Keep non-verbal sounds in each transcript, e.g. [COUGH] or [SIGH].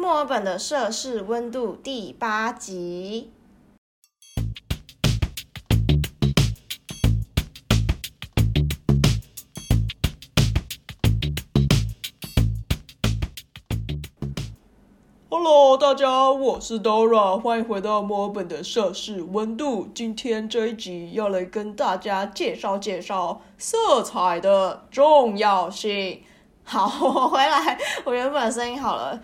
墨尔本的摄氏温度第八集。Hello，大家，我是 Dora，欢迎回到墨尔本的摄氏温度。今天这一集要来跟大家介绍介绍色彩的重要性。好，我回来，我原本声音好了。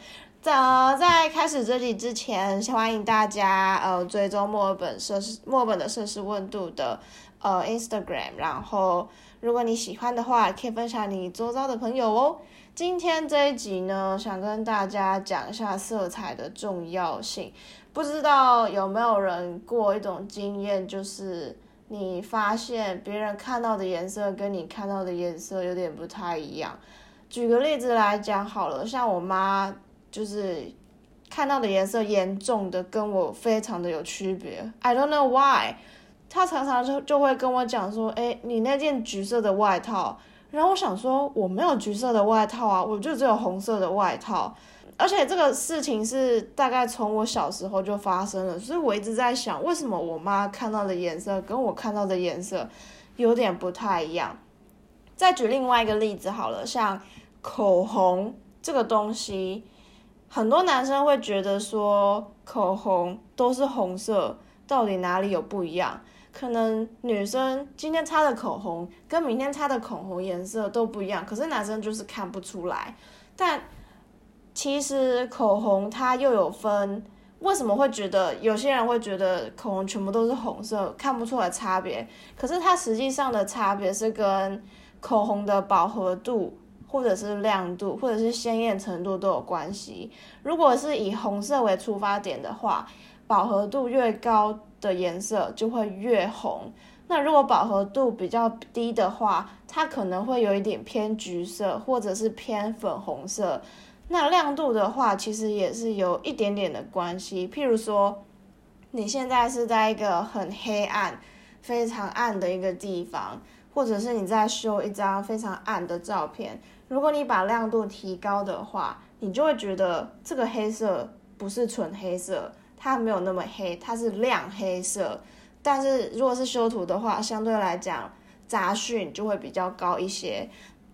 在在开始这里之前，欢迎大家呃追踪墨尔本摄氏墨尔本的摄氏温度的呃 Instagram，然后如果你喜欢的话，可以分享你周遭的朋友哦。今天这一集呢，想跟大家讲一下色彩的重要性。不知道有没有人过一种经验，就是你发现别人看到的颜色跟你看到的颜色有点不太一样。举个例子来讲好了，像我妈就是看到的颜色严重的跟我非常的有区别。I don't know why，他常常就就会跟我讲说，哎，你那件橘色的外套。然后我想说，我没有橘色的外套啊，我就只有红色的外套。而且这个事情是大概从我小时候就发生了，所以我一直在想，为什么我妈看到的颜色跟我看到的颜色有点不太一样。再举另外一个例子好了，像口红这个东西，很多男生会觉得说口红都是红色，到底哪里有不一样？可能女生今天擦的口红跟明天擦的口红颜色都不一样，可是男生就是看不出来。但其实口红它又有分，为什么会觉得有些人会觉得口红全部都是红色，看不出来差别？可是它实际上的差别是跟口红的饱和度，或者是亮度，或者是鲜艳程度都有关系。如果是以红色为出发点的话，饱和度越高。的颜色就会越红。那如果饱和度比较低的话，它可能会有一点偏橘色，或者是偏粉红色。那亮度的话，其实也是有一点点的关系。譬如说，你现在是在一个很黑暗、非常暗的一个地方，或者是你在修一张非常暗的照片，如果你把亮度提高的话，你就会觉得这个黑色不是纯黑色。它没有那么黑，它是亮黑色。但是如果是修图的话，相对来讲杂讯就会比较高一些。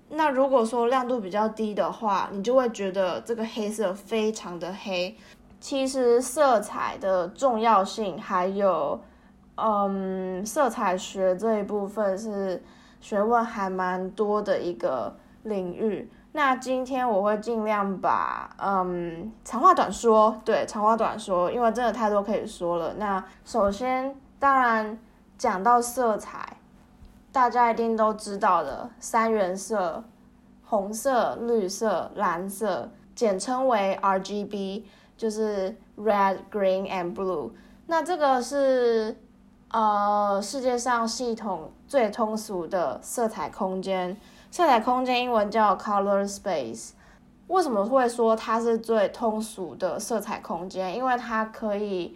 那如果说亮度比较低的话，你就会觉得这个黑色非常的黑。其实色彩的重要性，还有嗯，色彩学这一部分是学问还蛮多的一个领域。那今天我会尽量把嗯长话短说，对长话短说，因为真的太多可以说了。那首先，当然讲到色彩，大家一定都知道的三原色：红色、绿色、蓝色，简称为 R G B，就是 Red、Green and Blue。那这个是呃世界上系统最通俗的色彩空间。色彩空间英文叫 color space，为什么会说它是最通俗的色彩空间？因为它可以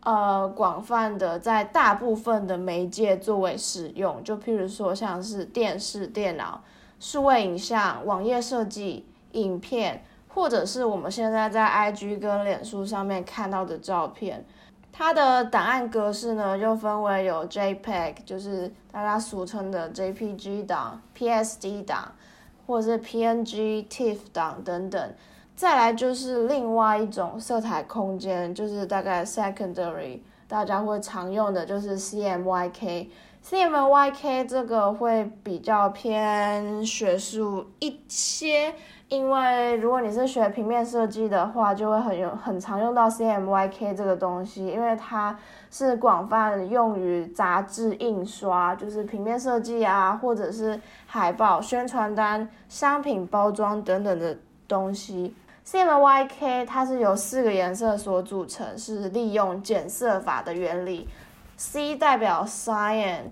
呃广泛的在大部分的媒介作为使用，就譬如说像是电视、电脑、数位影像、网页设计、影片，或者是我们现在在 IG 跟脸书上面看到的照片。它的档案格式呢，又分为有 JPEG，就是大家俗称的 JPG 档、PSD 档，或者是 PNG、TIFF 档等等。再来就是另外一种色彩空间，就是大概 secondary，大家会常用的就是 CMYK。CMYK 这个会比较偏学术一些。因为如果你是学平面设计的话，就会很用很常用到 CMYK 这个东西，因为它是广泛用于杂志印刷，就是平面设计啊，或者是海报、宣传单、商品包装等等的东西。CMYK 它是由四个颜色所组成，是利用减色法的原理。C 代表 cyan，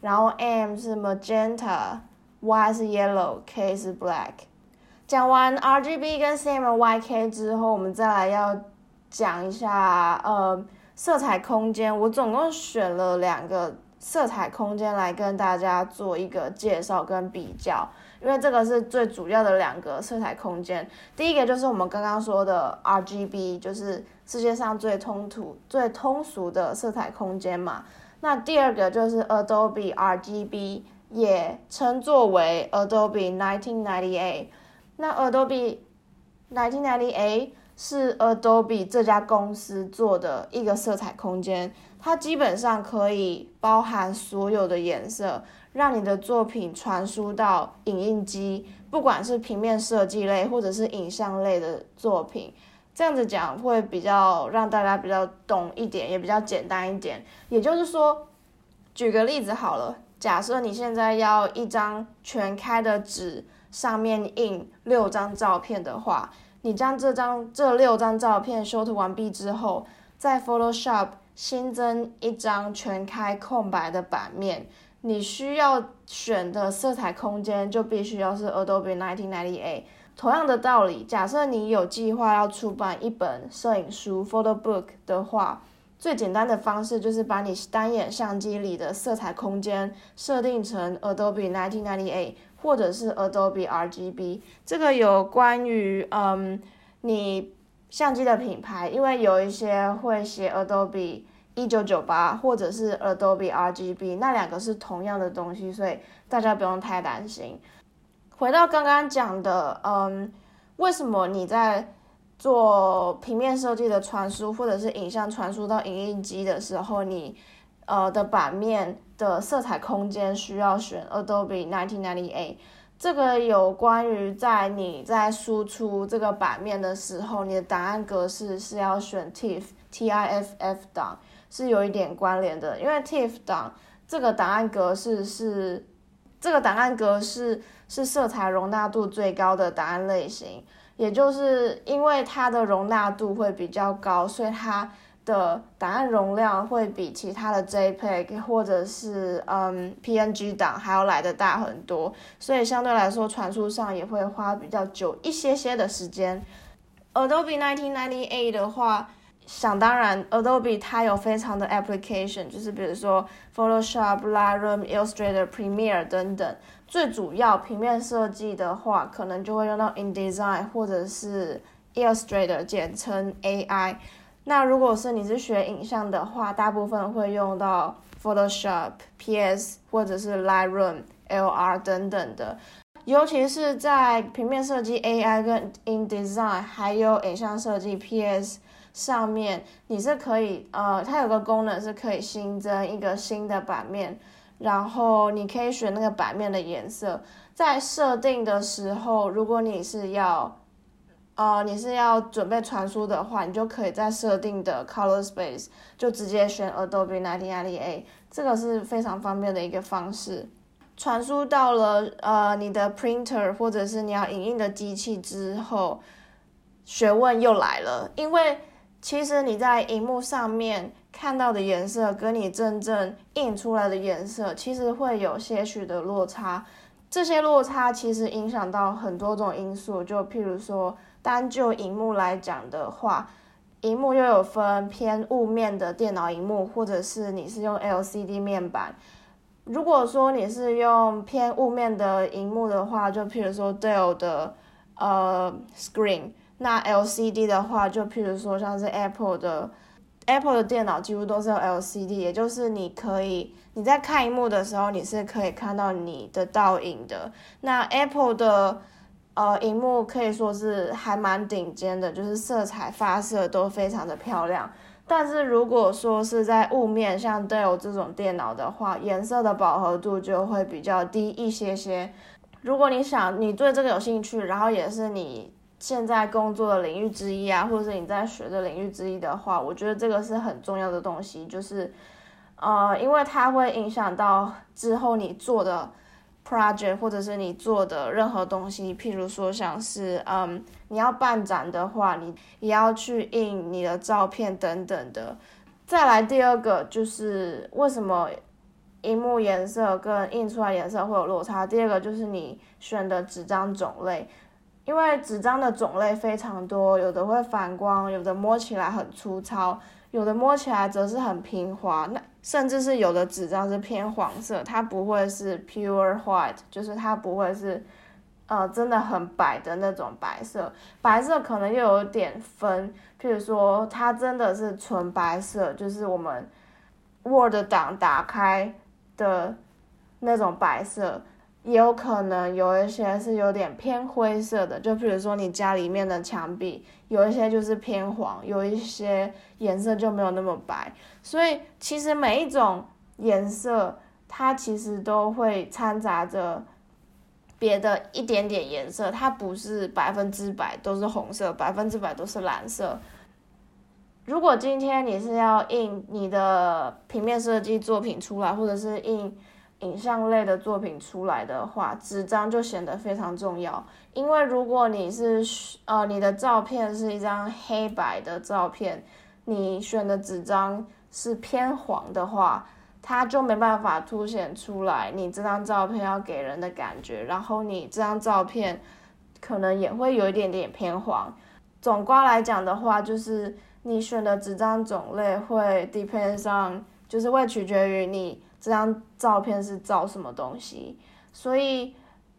然后 M 是 magenta，Y 是 yellow，K 是 black。讲完 R G B 跟 C M Y K 之后，我们再来要讲一下呃色彩空间。我总共选了两个色彩空间来跟大家做一个介绍跟比较，因为这个是最主要的两个色彩空间。第一个就是我们刚刚说的 RGB，就是世界上最通途、最通俗的色彩空间嘛。那第二个就是 Adobe RGB，也称作为 Adobe 1998。那 Adobe 1998是 Adobe 这家公司做的一个色彩空间，它基本上可以包含所有的颜色，让你的作品传输到影印机，不管是平面设计类或者是影像类的作品。这样子讲会比较让大家比较懂一点，也比较简单一点。也就是说，举个例子好了，假设你现在要一张全开的纸。上面印六张照片的话，你将这张这六张照片修图完毕之后，在 Photoshop 新增一张全开空白的版面，你需要选的色彩空间就必须要是 Adobe 1998。同样的道理，假设你有计划要出版一本摄影书 Photo Book 的话，最简单的方式就是把你单眼相机里的色彩空间设定成 Adobe 1998。或者是 Adobe RGB，这个有关于嗯你相机的品牌，因为有一些会写 Adobe 一九九八或者是 Adobe RGB，那两个是同样的东西，所以大家不用太担心。回到刚刚讲的，嗯，为什么你在做平面设计的传输或者是影像传输到影印机的时候，你呃的版面？的色彩空间需要选 Adobe 1998，这个有关于在你在输出这个版面的时候，你的档案格式是要选 TIFF T I F F 档，是有一点关联的，因为 TIFF 档这个档案格式是这个档案格式是色彩容纳度最高的档案类型，也就是因为它的容纳度会比较高，所以它。的档案容量会比其他的 JPEG 或者是嗯 PNG 档还要来的大很多，所以相对来说传输上也会花比较久一些些的时间。Adobe 1998的话，想当然，Adobe 它有非常的 application，就是比如说 Photoshop、Lightroom、Illustrator、Premiere 等等。最主要平面设计的话，可能就会用到 InDesign 或者是 Illustrator，简称 AI。那如果是你是学影像的话，大部分会用到 Photoshop、PS 或者是 Lightroom、LR 等等的，尤其是在平面设计 AI 跟 InDesign 还有影像设计 PS 上面，你是可以呃，它有个功能是可以新增一个新的版面，然后你可以选那个版面的颜色，在设定的时候，如果你是要呃，你是要准备传输的话，你就可以在设定的 Color Space 就直接选 Adobe 1998，这个是非常方便的一个方式。传输到了呃你的 Printer 或者是你要影印的机器之后，学问又来了，因为其实你在荧幕上面看到的颜色跟你真正印出来的颜色，其实会有些许的落差。这些落差其实影响到很多种因素，就譬如说。单就荧幕来讲的话，荧幕又有分偏雾面的电脑荧幕，或者是你是用 LCD 面板。如果说你是用偏雾面的荧幕的话，就譬如说 Dell 的呃 Screen，那 LCD 的话，就譬如说像是 Apple 的 Apple 的电脑几乎都是用 LCD，也就是你可以你在看荧幕的时候，你是可以看到你的倒影的。那 Apple 的呃，荧幕可以说是还蛮顶尖的，就是色彩发射都非常的漂亮。但是如果说是在雾面，像 Dell 这种电脑的话，颜色的饱和度就会比较低一些些。如果你想你对这个有兴趣，然后也是你现在工作的领域之一啊，或者是你在学的领域之一的话，我觉得这个是很重要的东西，就是呃，因为它会影响到之后你做的。project 或者是你做的任何东西，譬如说像是嗯，你要办展的话，你也要去印你的照片等等的。再来第二个就是为什么荧幕颜色跟印出来颜色会有落差？第二个就是你选的纸张种类，因为纸张的种类非常多，有的会反光，有的摸起来很粗糙。有的摸起来则是很平滑，那甚至是有的纸张是偏黄色，它不会是 pure white，就是它不会是呃，真的很白的那种白色，白色可能又有点分，譬如说它真的是纯白色，就是我们 Word 档打开的那种白色，也有可能有一些是有点偏灰色的，就譬如说你家里面的墙壁，有一些就是偏黄，有一些颜色就没有那么白，所以其实每一种颜色它其实都会掺杂着。别的一点点颜色，它不是百分之百都是红色，百分之百都是蓝色。如果今天你是要印你的平面设计作品出来，或者是印影像类的作品出来的话，纸张就显得非常重要。因为如果你是呃你的照片是一张黑白的照片，你选的纸张是偏黄的话。它就没办法凸显出来你这张照片要给人的感觉，然后你这张照片可能也会有一点点偏黄。总观来讲的话，就是你选的纸张种类会 depend 上，就是会取决于你这张照片是照什么东西。所以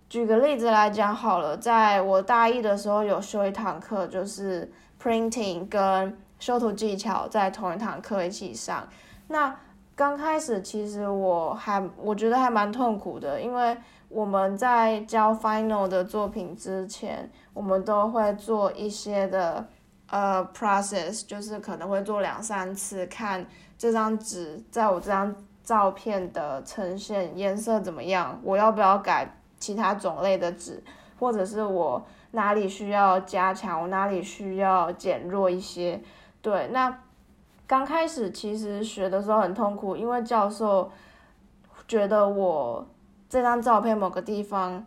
举个例子来讲好了，在我大一的时候有修一堂课，就是 printing 跟修图技巧在同一堂课一起上，那。刚开始其实我还我觉得还蛮痛苦的，因为我们在交 final 的作品之前，我们都会做一些的呃 process，就是可能会做两三次，看这张纸在我这张照片的呈现颜色怎么样，我要不要改其他种类的纸，或者是我哪里需要加强，我哪里需要减弱一些，对，那。刚开始其实学的时候很痛苦，因为教授觉得我这张照片某个地方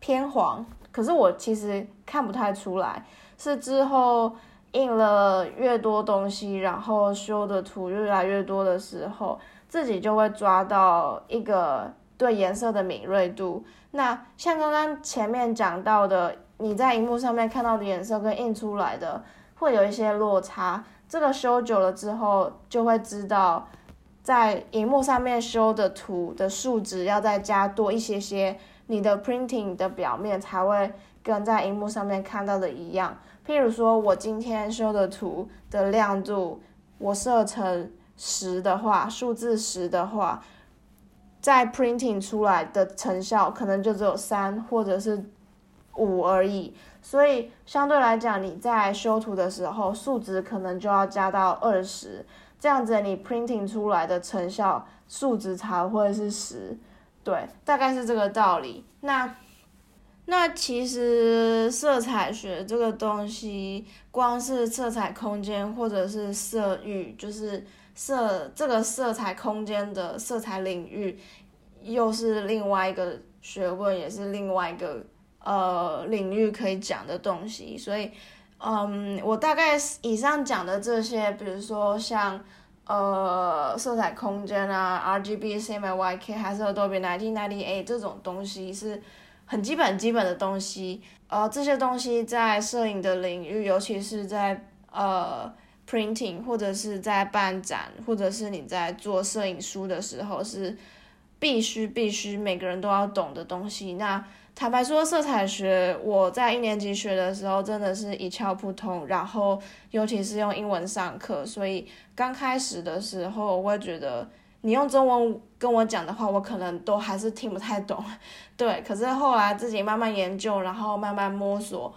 偏黄，可是我其实看不太出来。是之后印了越多东西，然后修的图越来越多的时候，自己就会抓到一个对颜色的敏锐度。那像刚刚前面讲到的，你在荧幕上面看到的颜色跟印出来的会有一些落差。这个修久了之后，就会知道，在荧幕上面修的图的数值要再加多一些些，你的 printing 的表面才会跟在荧幕上面看到的一样。譬如说，我今天修的图的亮度，我设成十的话，数字十的话，在 printing 出来的成效可能就只有三或者是五而已。所以相对来讲，你在修图的时候，数值可能就要加到二十，这样子你 printing 出来的成效数值才会是十，对，大概是这个道理。那那其实色彩学这个东西，光是色彩空间或者是色域，就是色这个色彩空间的色彩领域，又是另外一个学问，也是另外一个。呃，领域可以讲的东西，所以，嗯，我大概以上讲的这些，比如说像呃色彩空间啊，RGB、CMYK 还是 Adobe 1998这种东西是很基本基本的东西。呃，这些东西在摄影的领域，尤其是在呃 printing 或者是在办展，或者是你在做摄影书的时候，是必须必须每个人都要懂的东西。那坦白说，色彩学我在一年级学的时候真的是一窍不通，然后尤其是用英文上课，所以刚开始的时候我会觉得你用中文跟我讲的话，我可能都还是听不太懂。[LAUGHS] 对，可是后来自己慢慢研究，然后慢慢摸索，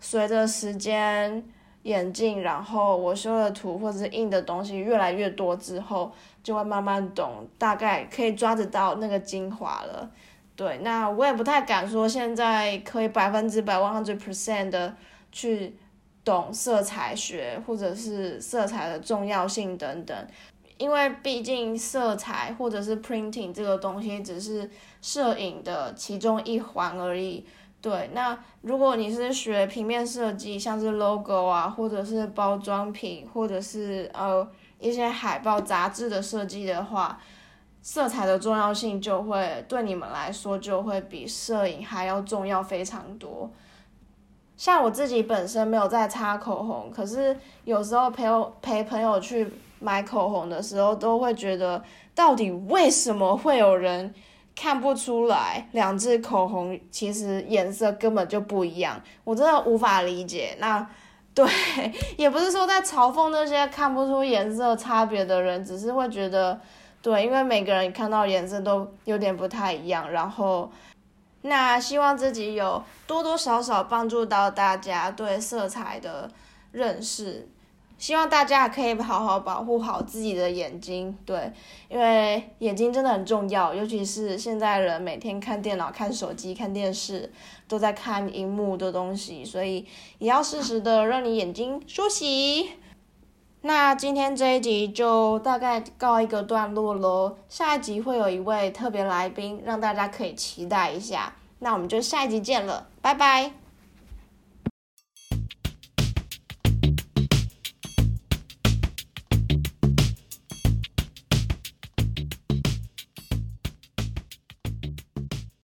随着时间眼镜，然后我修的图或者是印的东西越来越多之后，就会慢慢懂，大概可以抓得到那个精华了。对，那我也不太敢说现在可以百分之百 one hundred percent 的去懂色彩学或者是色彩的重要性等等，因为毕竟色彩或者是 printing 这个东西只是摄影的其中一环而已。对，那如果你是学平面设计，像是 logo 啊，或者是包装品，或者是呃一些海报、杂志的设计的话。色彩的重要性就会对你们来说就会比摄影还要重要非常多。像我自己本身没有在擦口红，可是有时候陪我陪朋友去买口红的时候，都会觉得到底为什么会有人看不出来两支口红其实颜色根本就不一样，我真的无法理解。那 [LAUGHS] 对，也不是说在嘲讽那些看不出颜色差别的人，只是会觉得，对，因为每个人看到颜色都有点不太一样。然后，那希望自己有多多少少帮助到大家对色彩的认识。希望大家可以好好保护好自己的眼睛，对，因为眼睛真的很重要，尤其是现在人每天看电脑、看手机、看电视，都在看荧幕的东西，所以也要适时的让你眼睛休息。那今天这一集就大概告一个段落喽，下一集会有一位特别来宾，让大家可以期待一下。那我们就下一集见了，拜拜。